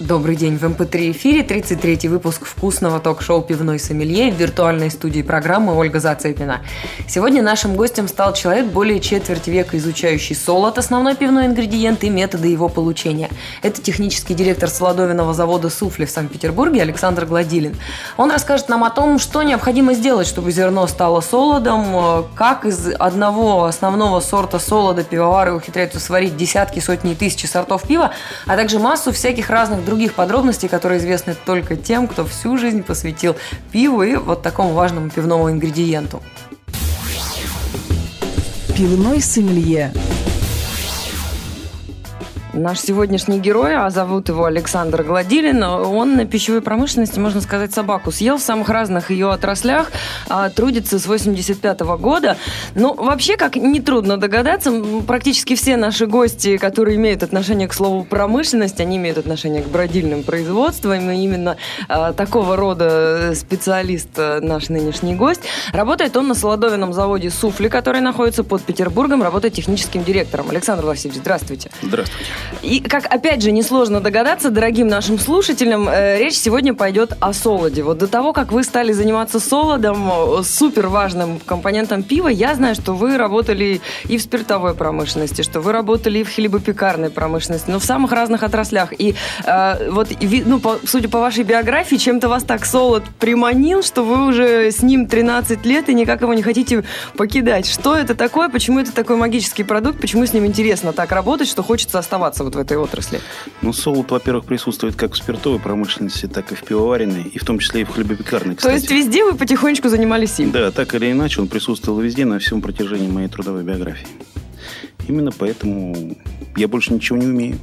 Добрый день, в MP3 эфире 33-й выпуск вкусного ток-шоу «Пивной сомелье» в виртуальной студии программы Ольга Зацепина. Сегодня нашим гостем стал человек, более четверти века изучающий солод, основной пивной ингредиент и методы его получения. Это технический директор солодовинного завода «Суфли» в Санкт-Петербурге Александр Гладилин. Он расскажет нам о том, что необходимо сделать, чтобы зерно стало солодом, как из одного основного сорта солода пивовары ухитряются сварить десятки, сотни и тысячи сортов пива, а также массу всяких разных других подробностей, которые известны только тем, кто всю жизнь посвятил пиву и вот такому важному пивному ингредиенту. Пивной сомелье Наш сегодняшний герой, а зовут его Александр Гладилин, он на пищевой промышленности, можно сказать, собаку съел в самых разных ее отраслях, а, трудится с 85 -го года. Ну, вообще, как нетрудно догадаться, практически все наши гости, которые имеют отношение к слову промышленность, они имеют отношение к бродильным производствам, и именно а, такого рода специалист а, наш нынешний гость. Работает он на солодовином заводе «Суфли», который находится под Петербургом, работает техническим директором. Александр Васильевич, здравствуйте. Здравствуйте. И, как опять же несложно догадаться, дорогим нашим слушателям, э, речь сегодня пойдет о солоде. Вот до того, как вы стали заниматься солодом, э, супер важным компонентом пива, я знаю, что вы работали и в спиртовой промышленности, что вы работали и в хлебопекарной промышленности, но в самых разных отраслях. И э, вот, ну, по, судя по вашей биографии, чем-то вас так солод приманил, что вы уже с ним 13 лет и никак его не хотите покидать. Что это такое? Почему это такой магический продукт? Почему с ним интересно так работать, что хочется оставаться оставаться вот в этой отрасли? Ну, солод, во-первых, присутствует как в спиртовой промышленности, так и в пивоваренной, и в том числе и в хлебопекарной, кстати. То есть везде вы потихонечку занимались им? Да, так или иначе, он присутствовал везде на всем протяжении моей трудовой биографии. Именно поэтому я больше ничего не умею.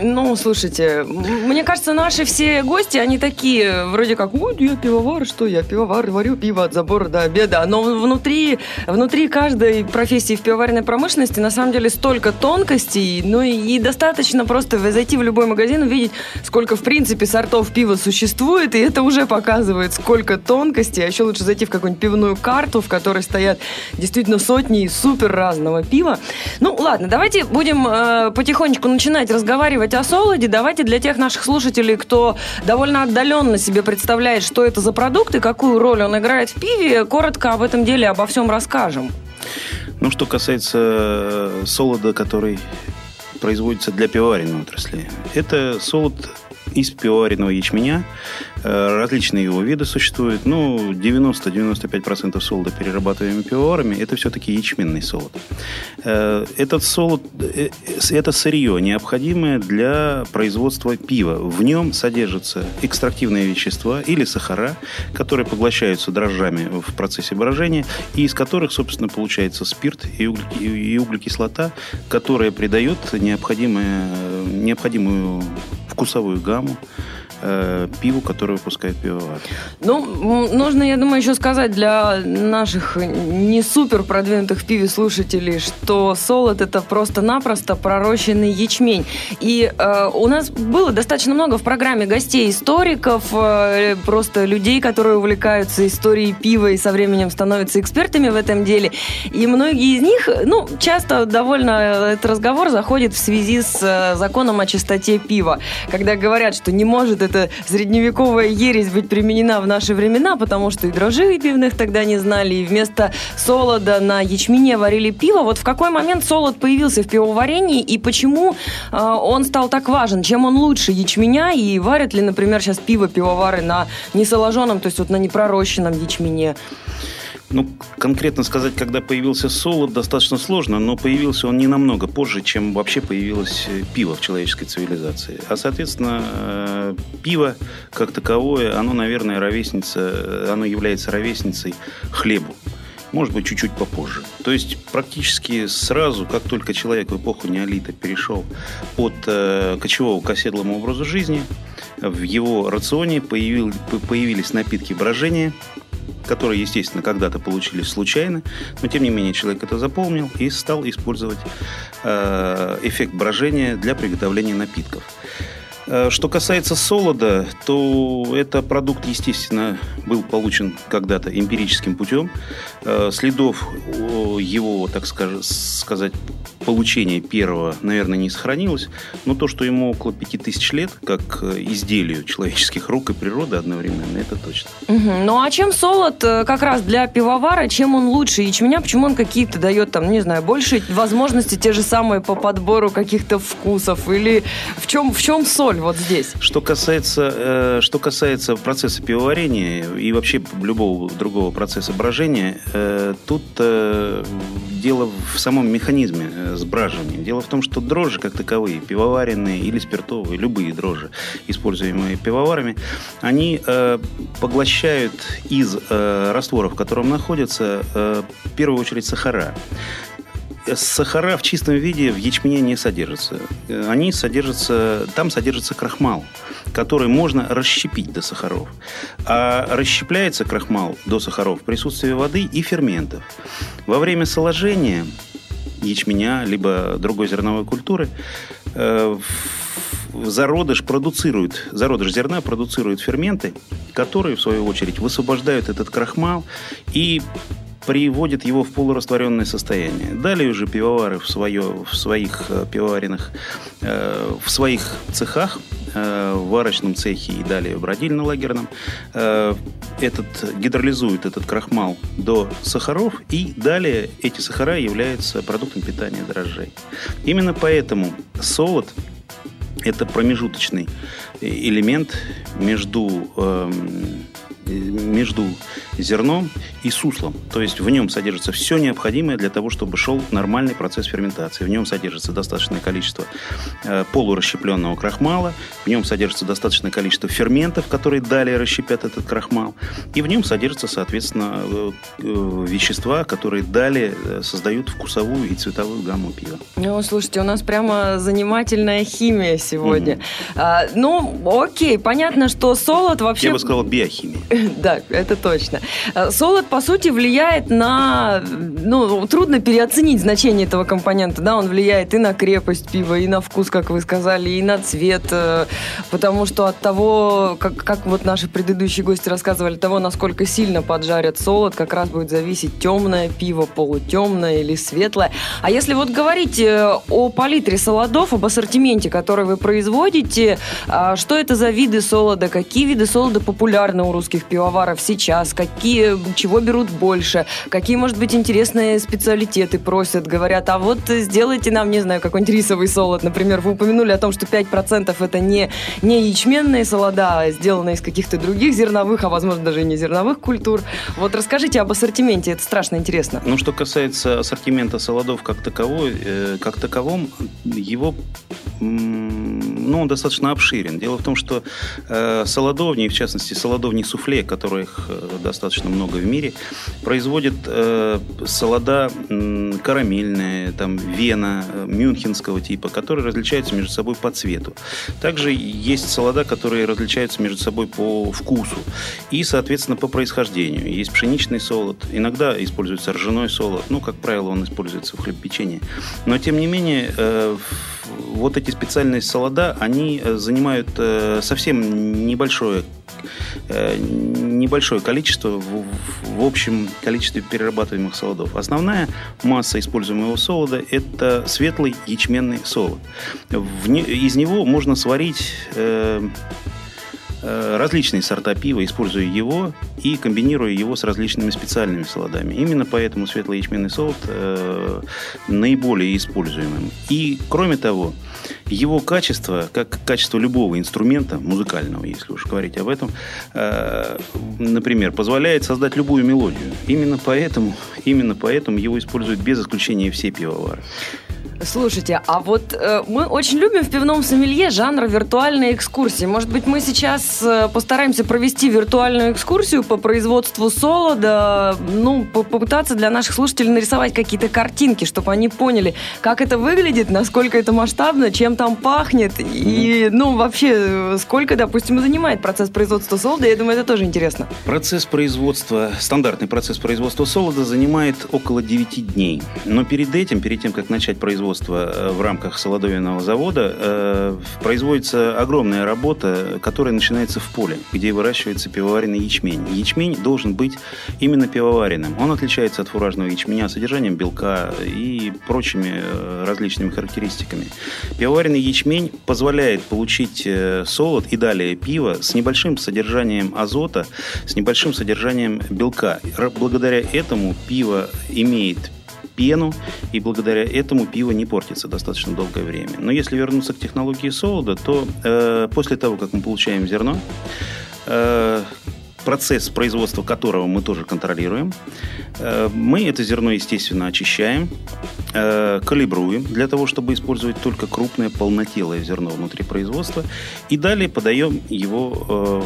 Ну, слушайте, мне кажется, наши все гости, они такие, вроде как, ой, я пивовар, что я пивовар, варю пиво от забора до обеда. Но внутри, внутри каждой профессии в пивоваренной промышленности на самом деле столько тонкостей, ну и, и достаточно просто зайти в любой магазин, увидеть, сколько в принципе сортов пива существует, и это уже показывает, сколько тонкостей. А еще лучше зайти в какую-нибудь пивную карту, в которой стоят действительно сотни супер разного пива. Ну, ладно, давайте будем э, потихонечку начинать разговаривать разговаривать о солоде, давайте для тех наших слушателей, кто довольно отдаленно себе представляет, что это за продукт и какую роль он играет в пиве, коротко об этом деле, обо всем расскажем. Ну, что касается э, солода, который производится для пивоваренной отрасли. Это солод из пивоваренного ячменя, Э, различные его виды существуют. Ну, 90-95% солода, перерабатываемыми пивоварами, это все-таки ячменный солод. Э, этот солод, э, это сырье, необходимое для производства пива. В нем содержатся экстрактивные вещества или сахара, которые поглощаются дрожжами в процессе брожения, и из которых, собственно, получается спирт и, углекислота, которая придает необходимую вкусовую гамму э, пиву, которое выпускает пивовар. Ну, нужно, я думаю, еще сказать для наших не супер продвинутых в пиве слушателей, что солод это просто-напросто пророщенный ячмень. И э, у нас было достаточно много в программе гостей историков, э, просто людей, которые увлекаются историей пива и со временем становятся экспертами в этом деле. И многие из них, ну, часто довольно этот разговор заходит в связи с э, законом о чистоте пива, когда говорят, что не может эта средневековая ересь быть применена в наши времена, потому что и дрожжей пивных тогда не знали, и вместо солода на ячмене варили пиво. Вот в какой момент солод появился в пивоварении, и почему э, он стал так важен? Чем он лучше ячменя, и варят ли, например, сейчас пиво пивовары на несоложенном, то есть вот на непророщенном ячмене? Ну, конкретно сказать, когда появился солод, достаточно сложно, но появился он не намного позже, чем вообще появилось э, пиво в человеческой цивилизации. А, соответственно, э, пиво как таковое, оно, наверное, ровесница, э, оно является ровесницей хлебу может быть, чуть-чуть попозже. То есть практически сразу, как только человек в эпоху неолита перешел от э, кочевого к оседлому образу жизни, в его рационе появил, появились напитки брожения, которые, естественно, когда-то получились случайно, но тем не менее человек это запомнил и стал использовать э, эффект брожения для приготовления напитков. Э, что касается солода, то это продукт, естественно, был получен когда-то эмпирическим путем. Э, следов его, так сказать, получения первого, наверное, не сохранилось. Но то, что ему около пяти тысяч лет, как э, изделию человеческих рук и природы одновременно, это точно. Угу. Ну а чем солод как раз для пивовара, чем он лучше ячменя, почему он какие-то дает там, не знаю, больше возможности те же самые по подбору каких-то вкусов или в чем, в чем соль? вот здесь? Что касается, э, что касается процесса пивоварения и вообще любого другого процесса брожения, э, тут э, дело в самом механизме э, сбраживания. Дело в том, что дрожжи как таковые, пивоваренные или спиртовые, любые дрожжи, используемые пивоварами, они э, поглощают из э, растворов, в котором находятся, э, в первую очередь сахара сахара в чистом виде в ячмене не содержатся. Они содержатся, там содержится крахмал, который можно расщепить до сахаров. А расщепляется крахмал до сахаров в присутствии воды и ферментов. Во время соложения ячменя, либо другой зерновой культуры, э, зародыш продуцирует, зародыш зерна продуцирует ферменты, которые, в свою очередь, высвобождают этот крахмал и приводит его в полурастворенное состояние. Далее уже пивовары в, свое, в своих э, пивоваренных, э, в своих цехах, э, в варочном цехе и далее в бродильно-лагерном, э, этот, гидролизуют этот крахмал до сахаров, и далее эти сахара являются продуктом питания дрожжей. Именно поэтому солод – это промежуточный элемент между э, между зерном и суслом. То есть в нем содержится все необходимое для того, чтобы шел нормальный процесс ферментации. В нем содержится достаточное количество э, полурасщепленного крахмала, в нем содержится достаточное количество ферментов, которые далее расщепят этот крахмал, и в нем содержатся, соответственно, э, э, вещества, которые далее создают вкусовую и цветовую гамму пива. Ну, слушайте, у нас прямо занимательная химия сегодня. Mm-hmm. А, ну, окей, понятно, что солод вообще... Я бы сказал биохимия. Да, это точно. Э, солод, по сути, влияет на... Ну, трудно переоценить значение этого компонента, да, он влияет и на крепость пива, и на вкус, как вы сказали, и на цвет, э, потому что от того, как, как вот наши предыдущие гости рассказывали, того, насколько сильно поджарят солод, как раз будет зависеть темное пиво, полутемное или светлое. А если вот говорить э, о палитре солодов, об ассортименте, который вы производите, а что это за виды солода, какие виды солода популярны у русских пивоваров сейчас, какие, чего берут больше, какие, может быть, интересные специалитеты просят, говорят, а вот сделайте нам, не знаю, какой-нибудь рисовый солод, например, вы упомянули о том, что 5% это не, не ячменные солода, а сделаны из каких-то других зерновых, а возможно даже и не зерновых культур. Вот расскажите об ассортименте, это страшно интересно. Ну, что касается ассортимента солодов как таковой, э, как таковом, его ну, он достаточно обширен. Дело в том, что э, солодовни, в частности, солодовни суфле, которых э, достаточно много в мире, производят э, солода э, карамельные, там, вена, э, мюнхенского типа, которые различаются между собой по цвету. Также есть солода, которые различаются между собой по вкусу и, соответственно, по происхождению. Есть пшеничный солод, иногда используется ржаной солод, ну, как правило, он используется в хлебопечении. Но, тем не менее, э, вот эти специальные солода, они э, занимают э, совсем небольшое небольшое количество в, в общем количестве перерабатываемых солодов. Основная масса используемого солода – это светлый ячменный солод. В из него можно сварить э, Э, различные сорта пива, используя его и комбинируя его с различными специальными солодами. Именно поэтому светлый ячменный солод э, наиболее используемым. И, кроме того, его качество, как качество любого инструмента, музыкального, если уж говорить об этом, э, например, позволяет создать любую мелодию. Именно поэтому, именно поэтому его используют без исключения все пивовары. Слушайте, а вот э, мы очень любим в пивном сомелье жанр виртуальной экскурсии. Может быть, мы сейчас э, постараемся провести виртуальную экскурсию по производству солода, ну, попытаться для наших слушателей нарисовать какие-то картинки, чтобы они поняли, как это выглядит, насколько это масштабно, чем там пахнет и, ну, вообще, сколько, допустим, занимает процесс производства солода. Я думаю, это тоже интересно. Процесс производства, стандартный процесс производства солода занимает около 9 дней. Но перед этим, перед тем, как начать производство производства э, в рамках солодовинного завода э, производится огромная работа, которая начинается в поле, где выращивается пивоваренный ячмень. Ячмень должен быть именно пивоваренным. Он отличается от фуражного ячменя содержанием белка и прочими различными характеристиками. Пивоваренный ячмень позволяет получить солод и далее пиво с небольшим содержанием азота, с небольшим содержанием белка. Благодаря этому пиво имеет пену, и благодаря этому пиво не портится достаточно долгое время. Но если вернуться к технологии солода, то э, после того, как мы получаем зерно, э, процесс производства которого мы тоже контролируем, э, мы это зерно, естественно, очищаем, э, калибруем для того, чтобы использовать только крупное полнотелое зерно внутри производства, и далее подаем его э,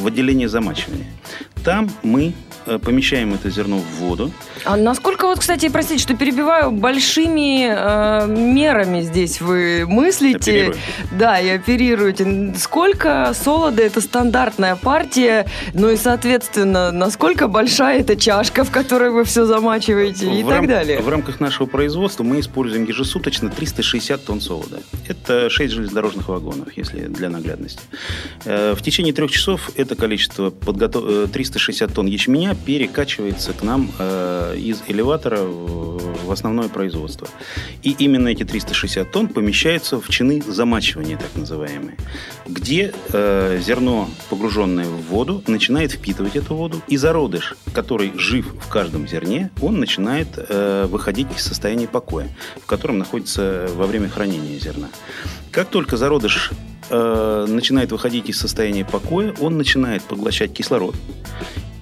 в отделение замачивания. Там мы помещаем это зерно в воду. А насколько вот, кстати, простите, что перебиваю, большими э, мерами здесь вы мыслите? Оперирую. Да, и оперируете. Сколько солода это стандартная партия? Ну и, соответственно, насколько большая эта чашка, в которой вы все замачиваете в и рам- так далее? В рамках нашего производства мы используем ежесуточно 360 тонн солода. Это 6 железнодорожных вагонов, если для наглядности. Э, в течение трех часов это количество подготов... 360 тонн ячменя перекачивается к нам э, из элеватора в, в основное производство. И именно эти 360 тонн помещаются в чины замачивания, так называемые, где э, зерно, погруженное в воду, начинает впитывать эту воду, и зародыш, который жив в каждом зерне, он начинает э, выходить из состояния покоя, в котором находится во время хранения зерна. Как только зародыш э, начинает выходить из состояния покоя, он начинает поглощать кислород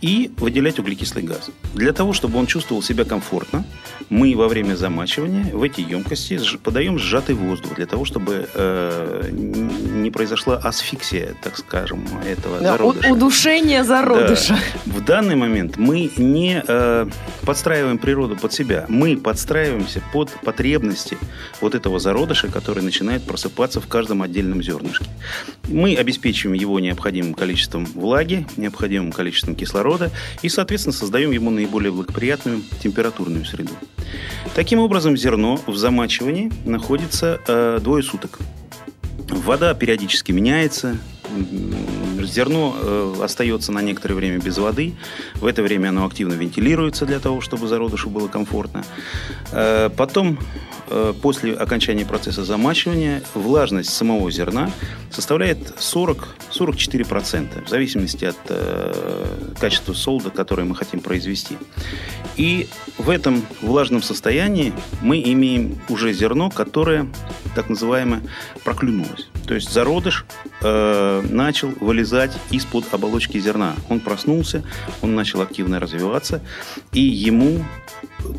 и выделять углекислый газ. Для того, чтобы он чувствовал себя комфортно, мы во время замачивания в эти емкости подаем сжатый воздух для того, чтобы э, не произошла асфиксия, так скажем, этого да, зародыша. Удушение зародыша. Да. В данный момент мы не э, подстраиваем природу под себя, мы подстраиваемся под потребности вот этого зародыша, который начинает просыпаться в каждом отдельном зернышке. Мы обеспечиваем его необходимым количеством влаги, необходимым количеством кислорода, кислорода и, соответственно, создаем ему наиболее благоприятную температурную среду. Таким образом, зерно в замачивании находится э, двое суток. Вода периодически меняется, зерно э, остается на некоторое время без воды. В это время оно активно вентилируется для того, чтобы зародышу было комфортно. Э, потом, э, после окончания процесса замачивания, влажность самого зерна составляет 40-44%, в зависимости от качества солода, которое мы хотим произвести. И в этом влажном состоянии мы имеем уже зерно, которое так называемое проклюнулось. То есть зародыш э, начал вылезать из-под оболочки зерна. Он проснулся, он начал активно развиваться, и ему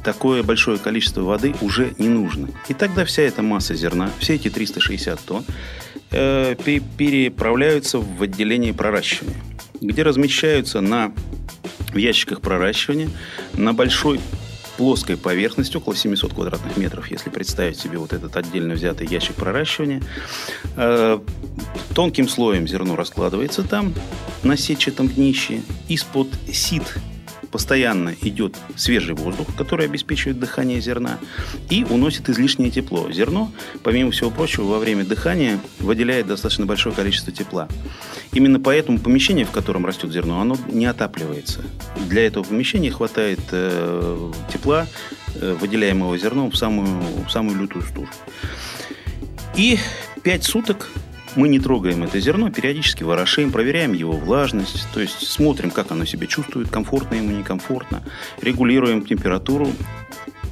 такое большое количество воды уже не нужно. И тогда вся эта масса зерна, все эти 360 тонн, э, переправляются в отделение проращивания, где размещаются на в ящиках проращивания на большой плоской поверхности, около 700 квадратных метров, если представить себе вот этот отдельно взятый ящик проращивания. Э, тонким слоем зерно раскладывается там на сетчатом днище. Из-под сит постоянно идет свежий воздух, который обеспечивает дыхание зерна и уносит излишнее тепло. Зерно, помимо всего прочего, во время дыхания выделяет достаточно большое количество тепла. Именно поэтому помещение, в котором растет зерно, оно не отапливается. Для этого помещения хватает э, тепла, э, выделяемого зерном в самую, в самую лютую стужу. И пять суток мы не трогаем это зерно, периодически ворошим, проверяем его влажность, то есть смотрим, как оно себя чувствует, комфортно ему, некомфортно, регулируем температуру.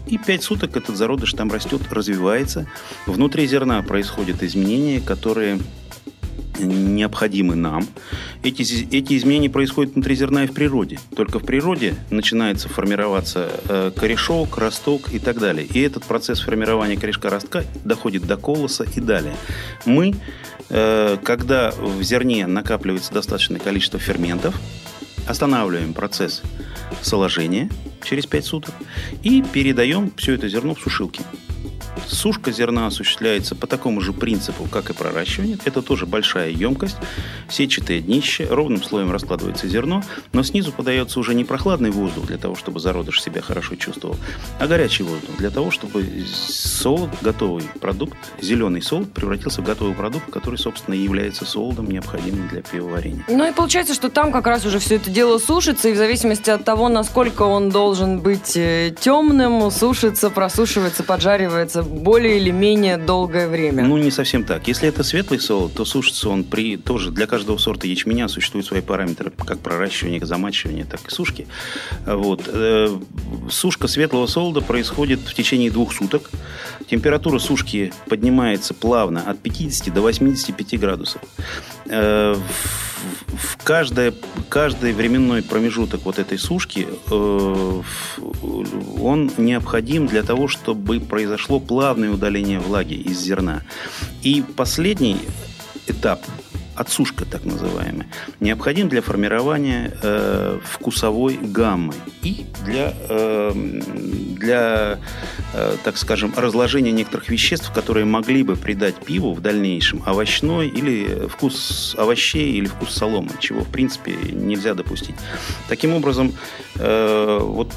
И пять суток этот зародыш там растет, развивается. Внутри зерна происходят изменения, которые необходимы нам. Эти, эти изменения происходят внутри зерна и в природе. Только в природе начинается формироваться э, корешок, росток и так далее. И этот процесс формирования корешка ростка доходит до колоса и далее. Мы, э, когда в зерне накапливается достаточное количество ферментов, останавливаем процесс соложения через 5 суток и передаем все это зерно в сушилки. Сушка зерна осуществляется по такому же принципу, как и проращивание. Это тоже большая емкость, сетчатое днище, ровным слоем раскладывается зерно, но снизу подается уже не прохладный воздух для того, чтобы зародыш себя хорошо чувствовал, а горячий воздух для того, чтобы солод, готовый продукт, зеленый солод превратился в готовый продукт, который, собственно, и является солодом, необходимым для пивоварения. Ну и получается, что там как раз уже все это дело сушится, и в зависимости от того, насколько он должен быть э, темным, сушится, просушивается, поджаривается более или менее долгое время. Ну, не совсем так. Если это светлый солод, то сушится он при тоже для каждого сорта ячменя существуют свои параметры, как проращивание, замачивание, так и сушки. Вот. Э, сушка светлого солода происходит в течение двух суток. Температура сушки поднимается плавно от 50 до 85 градусов. Э, в каждое, каждый временной промежуток вот этой сушки э, он необходим для того, чтобы произошло плавное удаление влаги из зерна. И последний этап отсушка так называемая, необходим для формирования э, вкусовой гаммы и для, э, для э, так скажем, разложения некоторых веществ, которые могли бы придать пиву в дальнейшем овощной или вкус овощей или вкус соломы, чего, в принципе, нельзя допустить. Таким образом, э, вот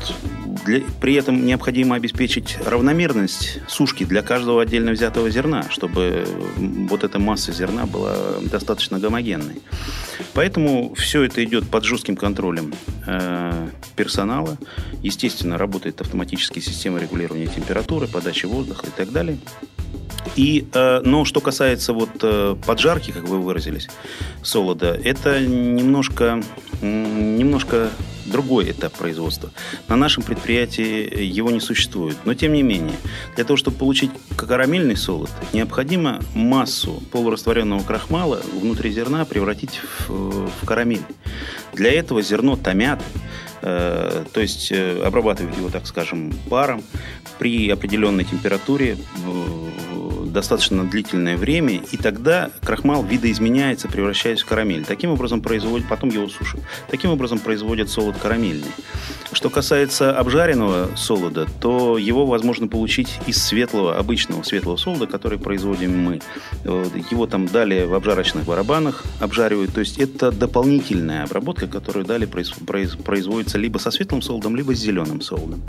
для, при этом необходимо обеспечить равномерность сушки для каждого отдельно взятого зерна, чтобы вот эта масса зерна была достаточно гомогенной. Поэтому все это идет под жестким контролем э, персонала. Естественно, работает автоматическая система регулирования температуры, подачи воздуха и так далее. И, э, но что касается вот э, поджарки, как вы выразились, солода, это немножко, немножко другой этап производства. На нашем предприятии его не существует. Но тем не менее, для того, чтобы получить карамельный солод, необходимо массу полурастворенного крахмала внутри зерна превратить в, в карамель. Для этого зерно томят, э, то есть э, обрабатывают его, так скажем, паром при определенной температуре достаточно длительное время, и тогда крахмал видоизменяется, превращаясь в карамель. Таким образом производит, потом его сушат. Таким образом производят солод карамельный. Что касается обжаренного солода, то его возможно получить из светлого, обычного светлого солода, который производим мы. Его там далее в обжарочных барабанах обжаривают. То есть это дополнительная обработка, которую далее производится либо со светлым солодом, либо с зеленым солодом.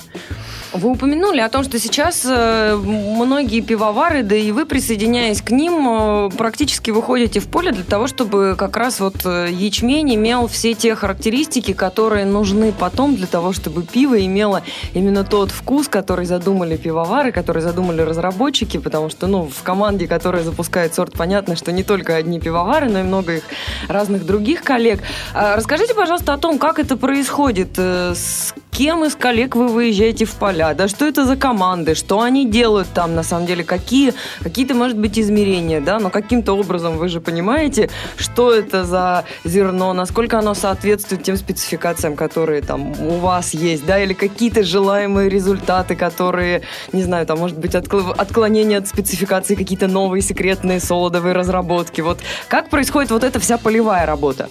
Вы упомянули о том, что сейчас э, многие пивовары, да и вы, присоединяясь к ним, э, практически выходите в поле для того, чтобы как раз вот э, ячмень имел все те характеристики, которые нужны потом для того, чтобы пиво имело именно тот вкус, который задумали пивовары, который задумали разработчики, потому что, ну, в команде, которая запускает сорт, понятно, что не только одни пивовары, но и много их разных других коллег. А расскажите, пожалуйста, о том, как это происходит, с кем из коллег вы выезжаете в поля, да, что это за команды, что они делают там, на самом деле, какие, какие-то, может быть, измерения, да, но каким-то образом вы же понимаете, что это за зерно, насколько оно соответствует тем спецификациям, которые там у вас есть, да, или какие-то желаемые результаты, которые, не знаю, там, может быть, отклонение от спецификации, какие-то новые секретные солодовые разработки. Вот как происходит вот эта вся полевая работа?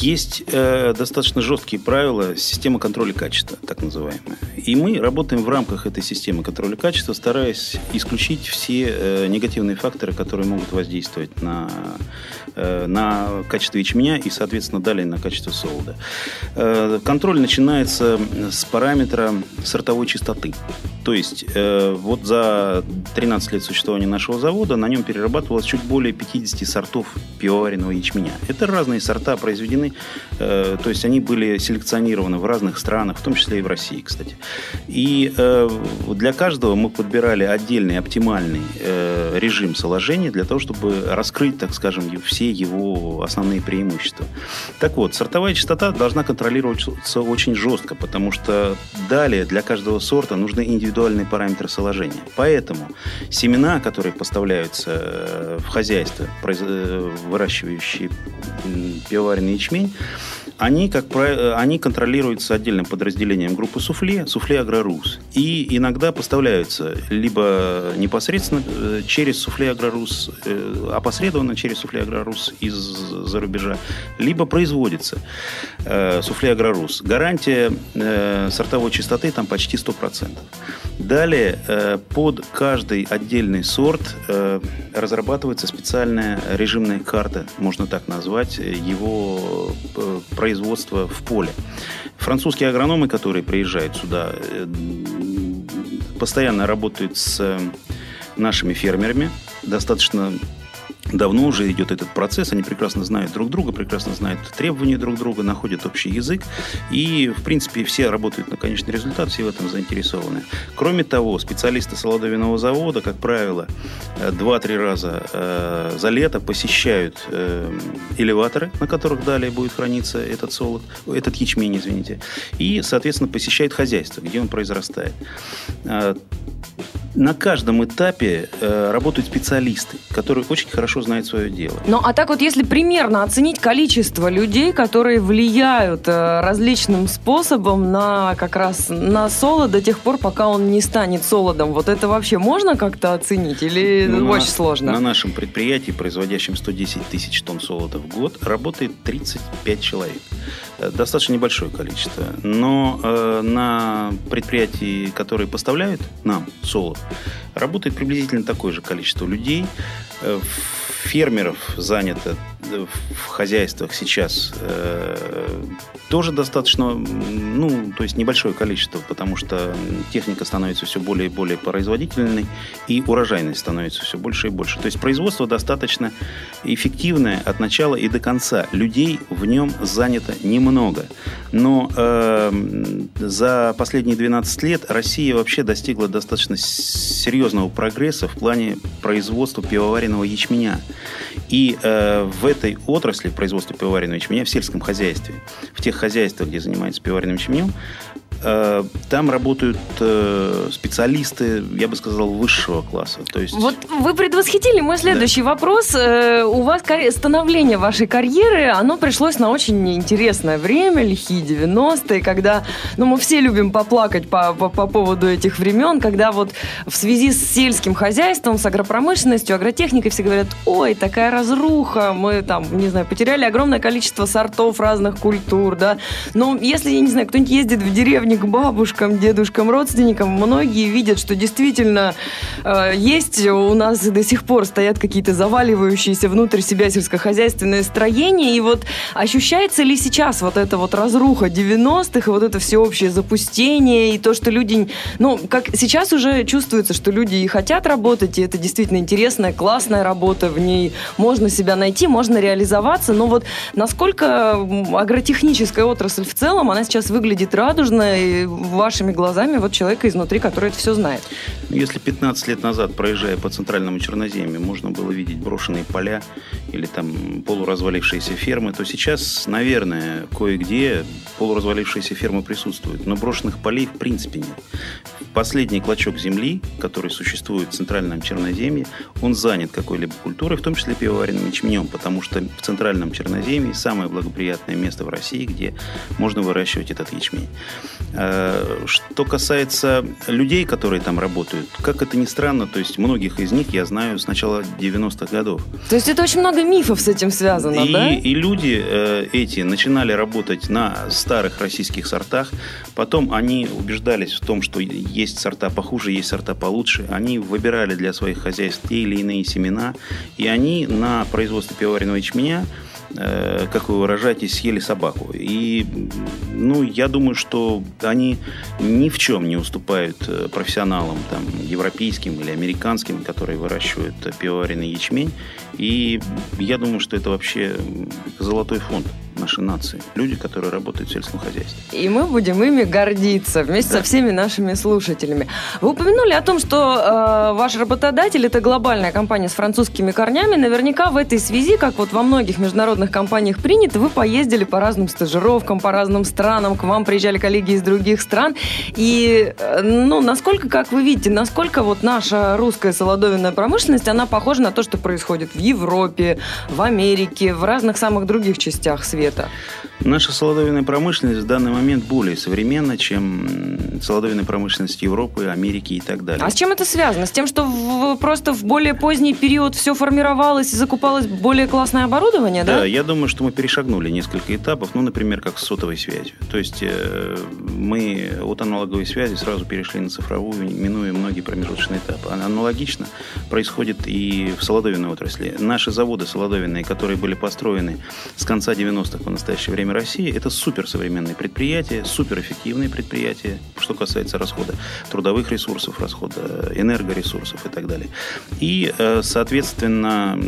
Есть э, достаточно жесткие правила системы контроля качества, так называемая. И мы работаем в рамках этой системы контроля качества, стараясь исключить все э, негативные факторы, которые могут воздействовать на, э, на качество ячменя и, соответственно, далее на качество солода. Э, контроль начинается с параметра сортовой чистоты. То есть э, вот за 13 лет существования нашего завода на нем перерабатывалось чуть более 50 сортов пивоваренного ячменя. Это разные сорта произведены, э, то есть они были селекционированы в разных странах, в том числе и в России, кстати. И э, для каждого мы подбирали отдельный оптимальный э, режим соложения для того, чтобы раскрыть, так скажем, все его основные преимущества. Так вот, сортовая частота должна контролироваться очень жестко, потому что далее для каждого сорта нужны индивидуальные параметры соложения. Поэтому семена, которые поставляются в хозяйство, выращивающие пивоваренный ячмень, они, как правило, они контролируются отдельным подразделением группы суфле, суфле Агрорус. И иногда поставляются либо непосредственно э, через суфле Агрорус, э, опосредованно через суфле Агрорус из-за рубежа, либо производится э, суфле Агрорус. Гарантия сортовой чистоты там почти 100%. Далее под каждый отдельный сорт разрабатывается специальная режимная карта, можно так назвать, его производства в поле. Французские агрономы, которые приезжают сюда, э, постоянно работают с нашими фермерами, достаточно Давно уже идет этот процесс, они прекрасно знают друг друга, прекрасно знают требования друг друга, находят общий язык, и, в принципе, все работают на конечный результат, все в этом заинтересованы. Кроме того, специалисты Солодовиного завода, как правило, 2-3 раза э, за лето посещают э, элеваторы, на которых далее будет храниться этот солод, этот ячмень, извините, и, соответственно, посещают хозяйство, где он произрастает. На каждом этапе э, работают специалисты, которые очень хорошо знают свое дело. Ну, а так вот, если примерно оценить количество людей, которые влияют э, различным способом на как раз на солод до тех пор, пока он не станет солодом, вот это вообще можно как-то оценить или ну, очень на, сложно? На нашем предприятии, производящем 110 тысяч тонн солода в год, работает 35 человек. Э, достаточно небольшое количество. Но э, на предприятии, которые поставляют нам солод, работает приблизительно такое же количество людей. Э, фермеров занято в хозяйствах сейчас э, тоже достаточно, ну, то есть небольшое количество, потому что техника становится все более и более производительной, и урожайность становится все больше и больше. То есть производство достаточно эффективное от начала и до конца. Людей в нем занято немного. Но э, за последние 12 лет Россия вообще достигла достаточно серьезного прогресса в плане производства пивоваренного ячменя. И э, в этой отрасли производства пивоваренного ячменя в сельском хозяйстве, в тех хозяйствах, где занимаются пивоваренным ячменем, там работают э, специалисты, я бы сказал, высшего класса. То есть... Вот вы предвосхитили мой следующий да. вопрос. Э, у вас становление вашей карьеры, оно пришлось на очень интересное время, лихие 90-е, когда, ну, мы все любим поплакать по, по, по поводу этих времен, когда вот в связи с сельским хозяйством, с агропромышленностью, агротехникой все говорят, ой, такая разруха, мы там, не знаю, потеряли огромное количество сортов разных культур, да. Но если, я не знаю, кто-нибудь ездит в деревню, деревни к бабушкам, дедушкам, родственникам, многие видят, что действительно э, есть у нас до сих пор стоят какие-то заваливающиеся внутрь себя сельскохозяйственные строения. И вот ощущается ли сейчас вот эта вот разруха 90-х и вот это всеобщее запустение и то, что люди... Ну, как сейчас уже чувствуется, что люди и хотят работать, и это действительно интересная, классная работа, в ней можно себя найти, можно реализоваться, но вот насколько агротехническая отрасль в целом, она сейчас выглядит радужно, и вашими глазами вот человека изнутри, который это все знает. Если 15 лет назад, проезжая по центральному Черноземью, можно было видеть брошенные поля или там полуразвалившиеся фермы, то сейчас, наверное, кое-где полуразвалившиеся фермы присутствуют, но брошенных полей в принципе нет. Последний клочок земли, который существует в центральном Черноземье, он занят какой-либо культурой, в том числе пивоваренным ячменем, потому что в центральном Черноземье самое благоприятное место в России, где можно выращивать этот ячмень. Э, что касается людей, которые там работают, как это ни странно, то есть многих из них я знаю с начала 90-х годов. То есть это очень много мифов с этим связано, и, да? И люди э, эти начинали работать на старых российских сортах, потом они убеждались в том, что есть сорта похуже, есть сорта получше. Они выбирали для своих хозяйств те или иные семена, и они на производстве пивоваренного ячменя Э, как вы выражаетесь, съели собаку. И, ну, я думаю, что они ни в чем не уступают э, профессионалам, там, европейским или американским, которые выращивают пивоваренный ячмень. И я думаю, что это вообще золотой фонд нашей нации. Люди, которые работают в сельском хозяйстве. И мы будем ими гордиться вместе да. со всеми нашими слушателями. Вы упомянули о том, что э, ваш работодатель это глобальная компания с французскими корнями. Наверняка в этой связи, как вот во многих международных компаниях принято, вы поездили по разным стажировкам, по разным странам, к вам приезжали коллеги из других стран. И, э, ну, насколько, как вы видите, насколько вот наша русская солодовинная промышленность, она похожа на то, что происходит в Европе, в Америке, в разных самых других частях света? Света? Наша солодовинная промышленность в данный момент более современна, чем солодовинная промышленность Европы, Америки и так далее. А с чем это связано? С тем, что в, просто в более поздний период все формировалось и закупалось более классное оборудование, да? Да, я думаю, что мы перешагнули несколько этапов, ну, например, как с сотовой связью. То есть э, мы от аналоговой связи сразу перешли на цифровую, минуя многие промежуточные этапы. Аналогично происходит и в солодовинной отрасли. Наши заводы солодовинные, которые были построены с конца 90-х по настоящее время России, это суперсовременные предприятия, суперэффективные предприятия, что касается расхода трудовых ресурсов, расхода энергоресурсов и так далее. И, э, соответственно,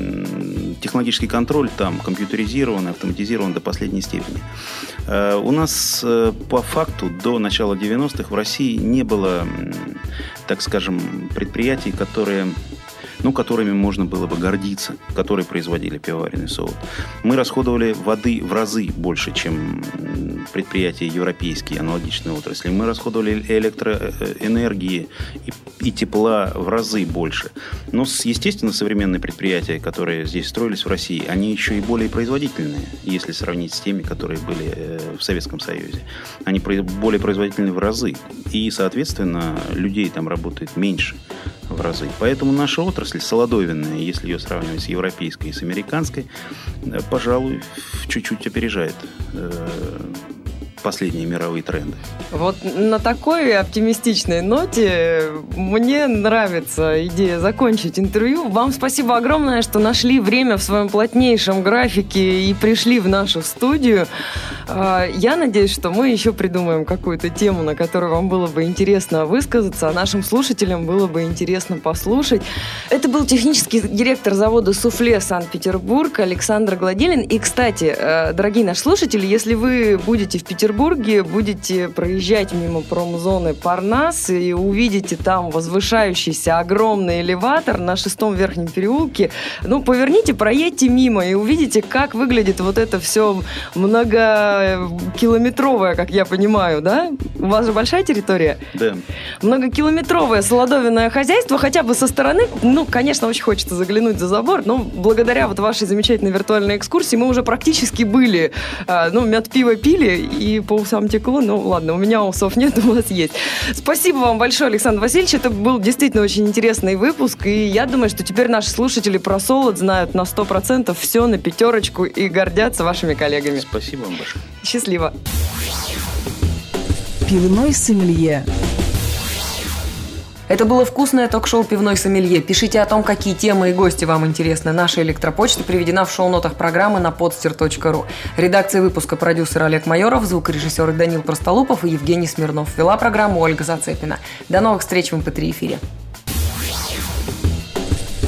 технологический контроль там компьютеризирован, автоматизирован до последней степени. Э, у нас э, по факту до начала 90-х в России не было, так скажем, предприятий, которые ну, которыми можно было бы гордиться, которые производили пивоваренный солод. Мы расходовали воды в разы больше, чем предприятия европейские, аналогичные отрасли. Мы расходовали электроэнергии и, и тепла в разы больше. Но, естественно, современные предприятия, которые здесь строились в России, они еще и более производительные, если сравнить с теми, которые были э, в Советском Союзе. Они более производительны в разы. И, соответственно, людей там работает меньше в разы. Поэтому наша отрасль солодовинная, если ее сравнивать с европейской и с американской, э, пожалуй, чуть-чуть опережает э, последние мировые тренды. Вот на такой оптимистичной ноте мне нравится идея закончить интервью. Вам спасибо огромное, что нашли время в своем плотнейшем графике и пришли в нашу студию. А, я надеюсь, что мы еще придумаем какую-то тему, на которую вам было бы интересно высказаться, а нашим слушателям было бы интересно послушать. Это был технический директор завода «Суфле» Санкт-Петербург Александр Гладилин. И, кстати, э, дорогие наши слушатели, если вы будете в Петербурге, будете проезжать мимо промзоны Парнас и увидите там возвышающийся огромный элеватор на шестом верхнем переулке, ну, поверните, проедьте мимо и увидите, как выглядит вот это все много многокилометровая, как я понимаю, да? У вас же большая территория? Да. Многокилометровое солодовинное хозяйство, хотя бы со стороны, ну, конечно, очень хочется заглянуть за забор, но благодаря вот вашей замечательной виртуальной экскурсии мы уже практически были, а, ну, мед пиво пили и по усам текло, ну, ладно, у меня усов нет, у вас есть. Спасибо вам большое, Александр Васильевич, это был действительно очень интересный выпуск, и я думаю, что теперь наши слушатели про солод знают на 100% все на пятерочку и гордятся вашими коллегами. Спасибо вам большое. Счастливо. Пивной сомелье. Это было вкусное ток-шоу «Пивной сомелье». Пишите о том, какие темы и гости вам интересны. Наша электропочта приведена в шоу-нотах программы на podster.ru. Редакция выпуска продюсер Олег Майоров, звукорежиссеры Данил Простолупов и Евгений Смирнов. Вела программу Ольга Зацепина. До новых встреч в MP3 эфире.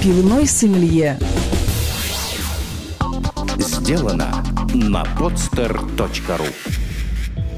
Пивной сомелье. Сделано на podster.ru